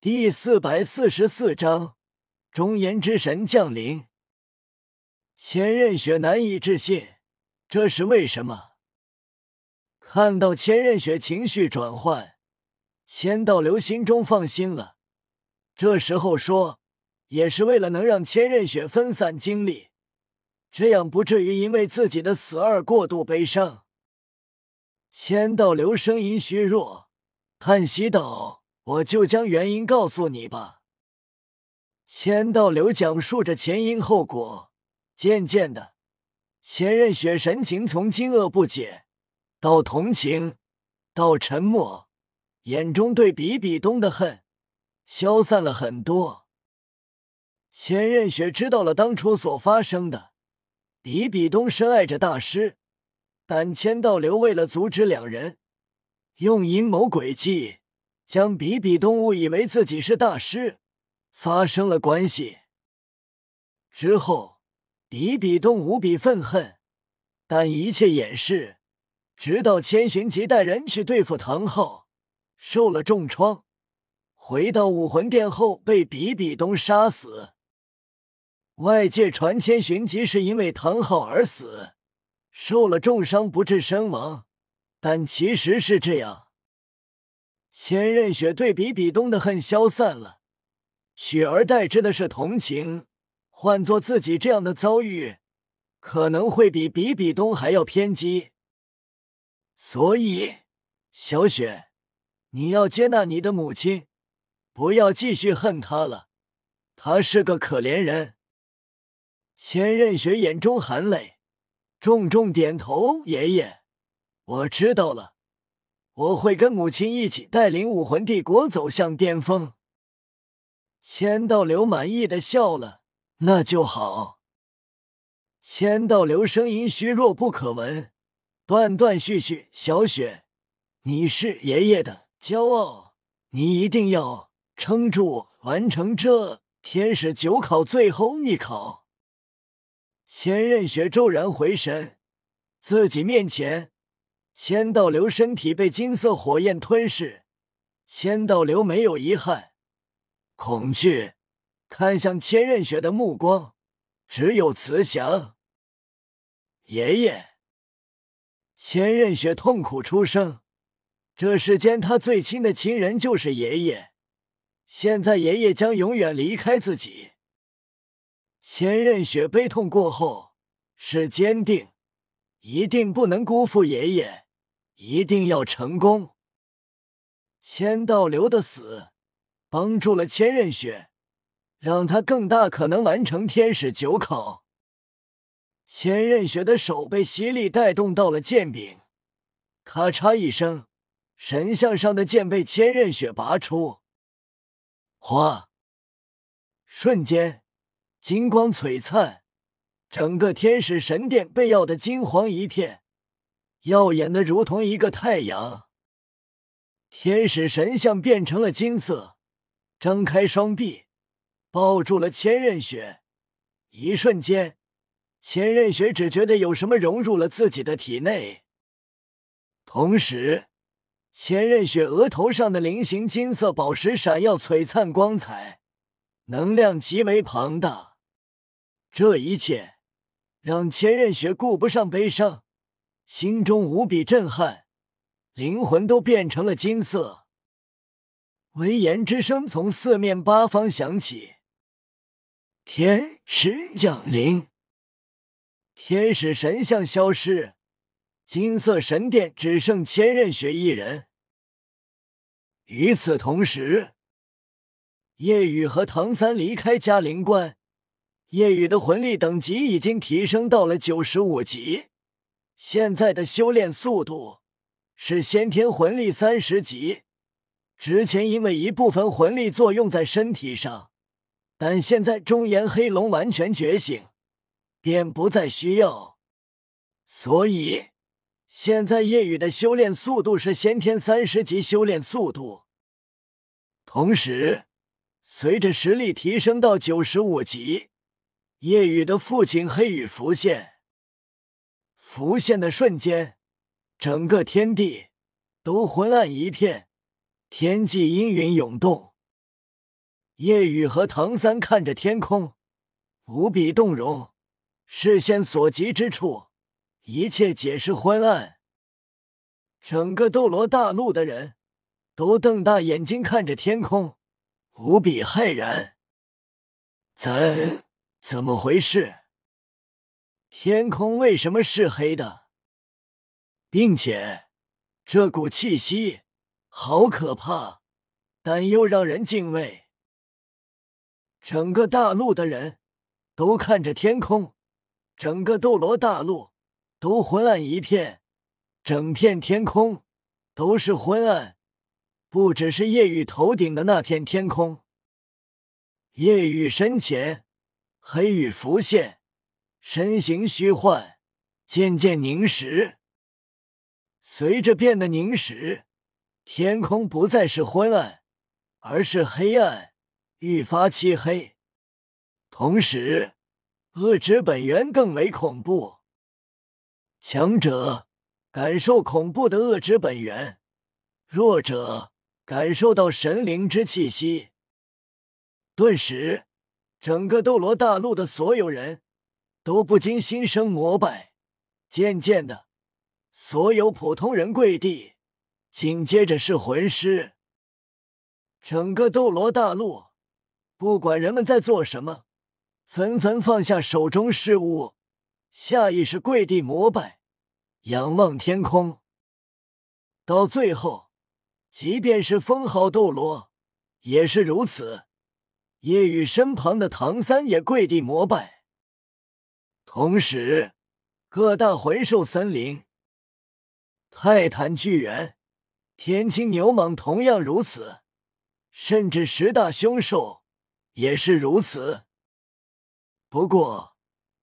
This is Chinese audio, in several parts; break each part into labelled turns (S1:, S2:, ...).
S1: 第四百四十四章，中炎之神降临。千仞雪难以置信，这是为什么？看到千仞雪情绪转换，千道流心中放心了。这时候说，也是为了能让千仞雪分散精力，这样不至于因为自己的死而过度悲伤。千道流声音虚弱，叹息道。我就将原因告诉你吧。千道流讲述着前因后果，渐渐的，千仞雪神情从惊愕不解到同情，到沉默，眼中对比比东的恨消散了很多。千仞雪知道了当初所发生的，比比东深爱着大师，但千道流为了阻止两人，用阴谋诡计。将比比东误以为自己是大师，发生了关系。之后，比比东无比愤恨，但一切掩饰，直到千寻疾带人去对付唐昊，受了重创，回到武魂殿后被比比东杀死。外界传千寻疾是因为唐昊而死，受了重伤不治身亡，但其实是这样。千仞雪对比比东的恨消散了，取而代之的是同情。换做自己这样的遭遇，可能会比比比东还要偏激。所以，小雪，你要接纳你的母亲，不要继续恨她了。她是个可怜人。千仞雪眼中含泪，重重点头：“爷爷，我知道了。”我会跟母亲一起带领武魂帝国走向巅峰。千道流满意的笑了，那就好。千道流声音虚弱不可闻，断断续续：“小雪，你是爷爷的骄傲，你一定要撑住，完成这天使九考最后一考。”千仞雪骤然回神，自己面前。千道流身体被金色火焰吞噬，千道流没有遗憾，恐惧，看向千仞雪的目光只有慈祥。爷爷，千仞雪痛苦出声，这世间他最亲的亲人就是爷爷，现在爷爷将永远离开自己。千仞雪悲痛过后是坚定，一定不能辜负爷爷。一定要成功！千道流的死帮助了千仞雪，让他更大可能完成天使九考。千仞雪的手被吸力带动到了剑柄，咔嚓一声，神像上的剑被千仞雪拔出。哗！瞬间，金光璀璨，整个天使神殿被耀得金黄一片。耀眼的如同一个太阳，天使神像变成了金色，张开双臂抱住了千仞雪。一瞬间，千仞雪只觉得有什么融入了自己的体内。同时，千仞雪额头上的菱形金色宝石闪耀璀璨光彩，能量极为庞大。这一切让千仞雪顾不上悲伤。心中无比震撼，灵魂都变成了金色。威严之声从四面八方响起：“天使降临！”天使神像消失，金色神殿只剩千仞雪一人。与此同时，夜雨和唐三离开嘉陵关。夜雨的魂力等级已经提升到了九十五级。现在的修炼速度是先天魂力三十级，之前因为一部分魂力作用在身体上，但现在中炎黑龙完全觉醒，便不再需要，所以现在夜雨的修炼速度是先天三十级修炼速度。同时，随着实力提升到九十五级，夜雨的父亲黑羽浮现。浮现的瞬间，整个天地都昏暗一片，天际阴云涌动。夜雨和唐三看着天空，无比动容，视线所及之处，一切皆是昏暗。整个斗罗大陆的人都瞪大眼睛看着天空，无比骇然。怎怎么回事？天空为什么是黑的？并且这股气息好可怕，但又让人敬畏。整个大陆的人都看着天空，整个斗罗大陆都昏暗一片，整片天空都是昏暗，不只是夜雨头顶的那片天空。夜雨身前，黑雨浮现，身形虚幻，渐渐凝实。随着变得凝实，天空不再是昏暗，而是黑暗，愈发漆黑。同时，恶之本源更为恐怖。强者感受恐怖的恶之本源，弱者感受到神灵之气息。顿时，整个斗罗大陆的所有人都不禁心生膜拜。渐渐的。所有普通人跪地，紧接着是魂师。整个斗罗大陆，不管人们在做什么，纷纷放下手中事物，下意识跪地膜拜，仰望天空。到最后，即便是封号斗罗也是如此。夜雨身旁的唐三也跪地膜拜，同时各大魂兽森林。泰坦巨猿、天青牛蟒同样如此，甚至十大凶兽也是如此。不过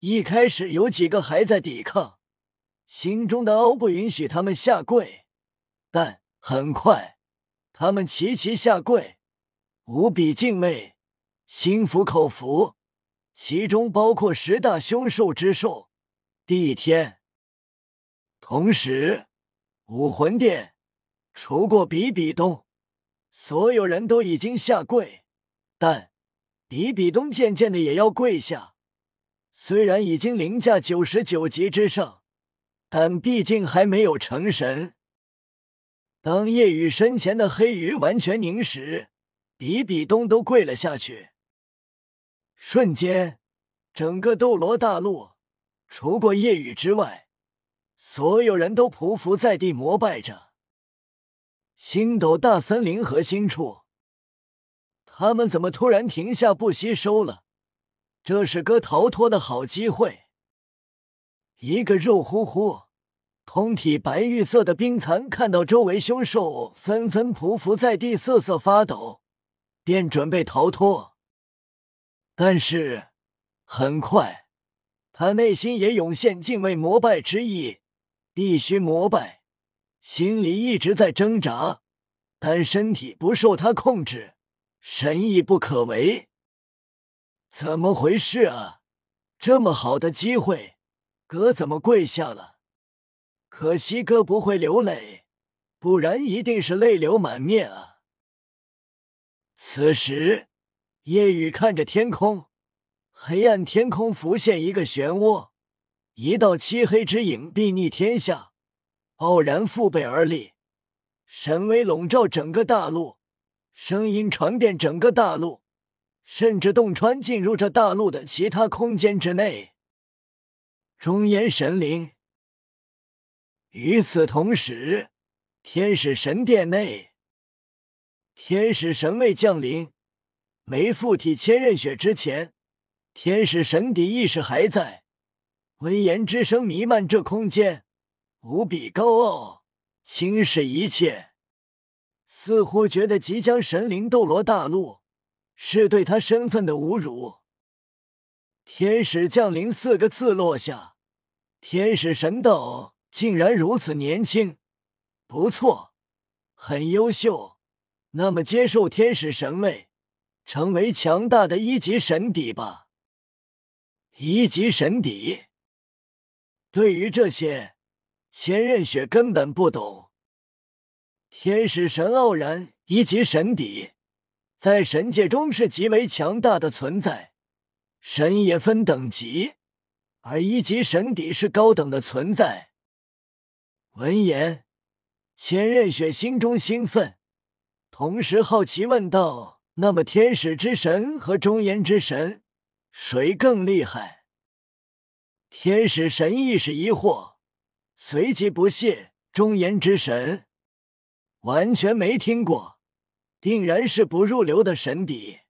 S1: 一开始有几个还在抵抗，心中的傲不允许他们下跪，但很快他们齐齐下跪，无比敬畏，心服口服。其中包括十大凶兽之兽地天，同时。武魂殿，除过比比东，所有人都已经下跪，但比比东渐渐的也要跪下。虽然已经凌驾九十九级之上，但毕竟还没有成神。当夜雨身前的黑鱼完全凝时，比比东都跪了下去。瞬间，整个斗罗大陆，除过夜雨之外。所有人都匍匐在地膜拜着。星斗大森林核心处，他们怎么突然停下不吸收了？这是个逃脱的好机会。一个肉乎乎、通体白玉色的冰蚕看到周围凶兽纷纷匍匐在地瑟瑟发抖，便准备逃脱。但是很快，他内心也涌现敬畏膜拜之意。必须膜拜，心里一直在挣扎，但身体不受他控制，神意不可为。怎么回事啊？这么好的机会，哥怎么跪下了？可惜哥不会流泪，不然一定是泪流满面啊！此时，夜雨看着天空，黑暗天空浮现一个漩涡。一道漆黑之影睥睨天下，傲然覆背而立，神威笼罩整个大陆，声音传遍整个大陆，甚至洞穿进入这大陆的其他空间之内。中炎神灵。与此同时，天使神殿内，天使神位降临，没附体千仞雪之前，天使神邸意识还在。威严之声弥漫这空间，无比高傲，轻视一切，似乎觉得即将神灵斗罗大陆是对他身份的侮辱。天使降临四个字落下，天使神道竟然如此年轻，不错，很优秀。那么接受天使神位，成为强大的一级神邸吧。一级神邸。对于这些，千仞雪根本不懂。天使神傲然一级神邸，在神界中是极为强大的存在。神也分等级，而一级神邸是高等的存在。闻言，千仞雪心中兴奋，同时好奇问道：“那么，天使之神和中炎之神，谁更厉害？”天使神亦是疑惑，随即不屑：“中炎之神，完全没听过，定然是不入流的神邸。”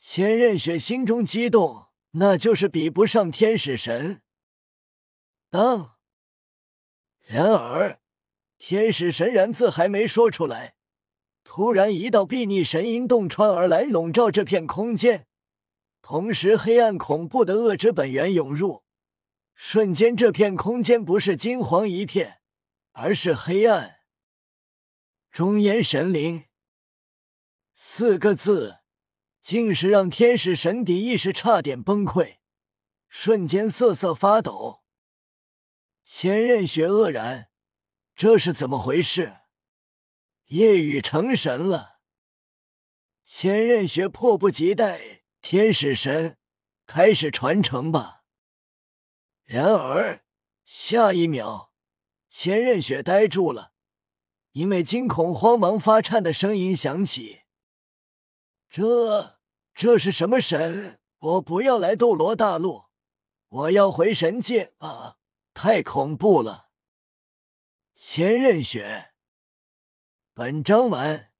S1: 千仞雪心中激动，那就是比不上天使神。当。然而，天使神然字还没说出来，突然一道睥睨神音洞穿而来，笼罩这片空间。同时，黑暗恐怖的恶之本源涌入，瞬间这片空间不是金黄一片，而是黑暗。中炎神灵四个字，竟是让天使神邸意识差点崩溃，瞬间瑟瑟发抖。千仞雪愕然，这是怎么回事？夜雨成神了！千仞雪迫不及待，天使神开始传承吧。然而下一秒，千仞雪呆住了，因为惊恐、慌忙发颤的声音响起：“这这是什么神？我不要来斗罗大陆，我要回神界啊！”太恐怖了！千仞雪，本章完。